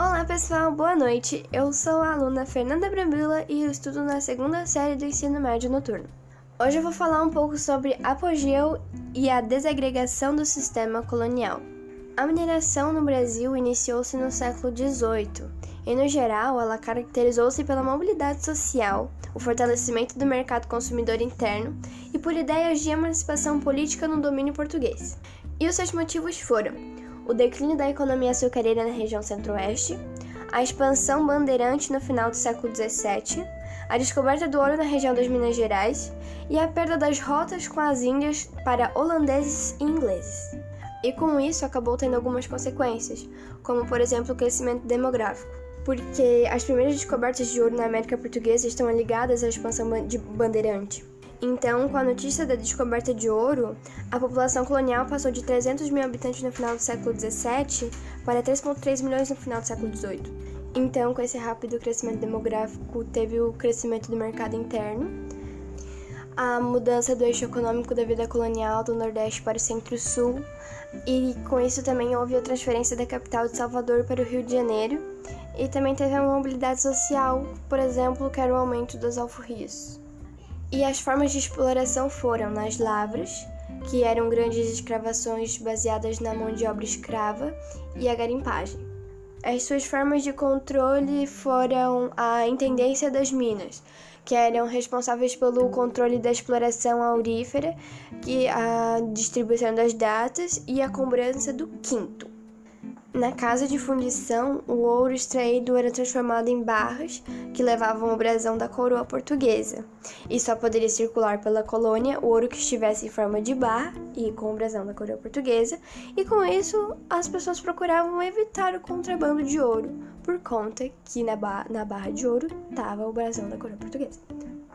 Olá pessoal, boa noite. Eu sou a aluna Fernanda Brambila e eu estudo na segunda série do ensino médio noturno. Hoje eu vou falar um pouco sobre apogeu e a desagregação do sistema colonial. A mineração no Brasil iniciou-se no século XVIII e, no geral, ela caracterizou-se pela mobilidade social, o fortalecimento do mercado consumidor interno e por ideias de emancipação política no domínio português. E os seus motivos foram o declínio da economia açucareira na região centro-oeste, a expansão bandeirante no final do século XVII, a descoberta do ouro na região das Minas Gerais e a perda das rotas com as Índias para holandeses e ingleses e com isso acabou tendo algumas consequências, como por exemplo o crescimento demográfico, porque as primeiras descobertas de ouro na América Portuguesa estão ligadas à expansão de Bandeirante. Então, com a notícia da descoberta de ouro, a população colonial passou de 300 mil habitantes no final do século XVII para 3,3 milhões no final do século XVIII. Então, com esse rápido crescimento demográfico, teve o crescimento do mercado interno, a mudança do eixo econômico da vida colonial do Nordeste para o Centro-Sul, e com isso também houve a transferência da capital de Salvador para o Rio de Janeiro, e também teve a mobilidade social, por exemplo, que era o aumento das alforrias. E as formas de exploração foram nas lavras, que eram grandes escravações baseadas na mão de obra escrava, e a garimpagem. As suas formas de controle foram a intendência das minas, que eram responsáveis pelo controle da exploração aurífera, que a distribuição das datas e a cobrança do quinto. Na casa de fundição, o ouro extraído era transformado em barras que levavam o brasão da coroa portuguesa, e só poderia circular pela colônia o ouro que estivesse em forma de barra e com o brasão da coroa portuguesa, e com isso as pessoas procuravam evitar o contrabando de ouro, por conta que na, ba na barra de ouro estava o brasão da coroa portuguesa.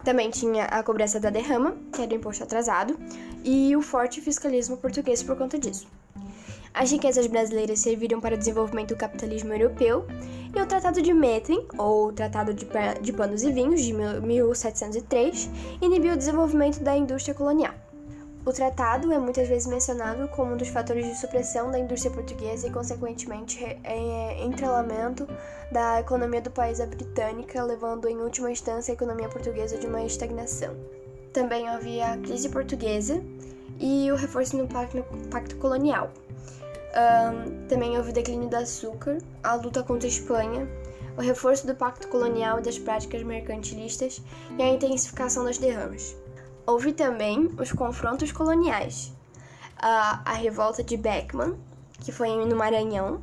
Também tinha a cobrança da derrama, que era o imposto atrasado, e o forte fiscalismo português por conta disso. As riquezas brasileiras serviram para o desenvolvimento do capitalismo europeu e o Tratado de Methuen, ou Tratado de, de Panos e Vinhos, de 1703, inibiu o desenvolvimento da indústria colonial. O tratado é muitas vezes mencionado como um dos fatores de supressão da indústria portuguesa e, consequentemente, é, entrelamento da economia do país à britânica, levando em última instância a economia portuguesa de uma estagnação. Também havia a crise portuguesa e o reforço no pacto, colonial, um, também houve o declínio do açúcar, a luta contra a Espanha, o reforço do pacto colonial e das práticas mercantilistas e a intensificação das derramas. Houve também os confrontos coloniais, a, a revolta de Beckman, que foi no Maranhão,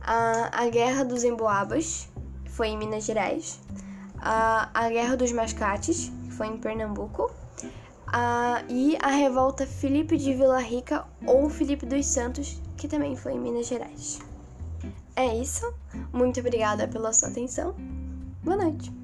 a, a Guerra dos Emboabas, que foi em Minas Gerais, a, a Guerra dos Mascates, foi em Pernambuco, a, e a revolta Felipe de Vila Rica ou Felipe dos Santos, que também foi em Minas Gerais. É isso. Muito obrigada pela sua atenção. Boa noite.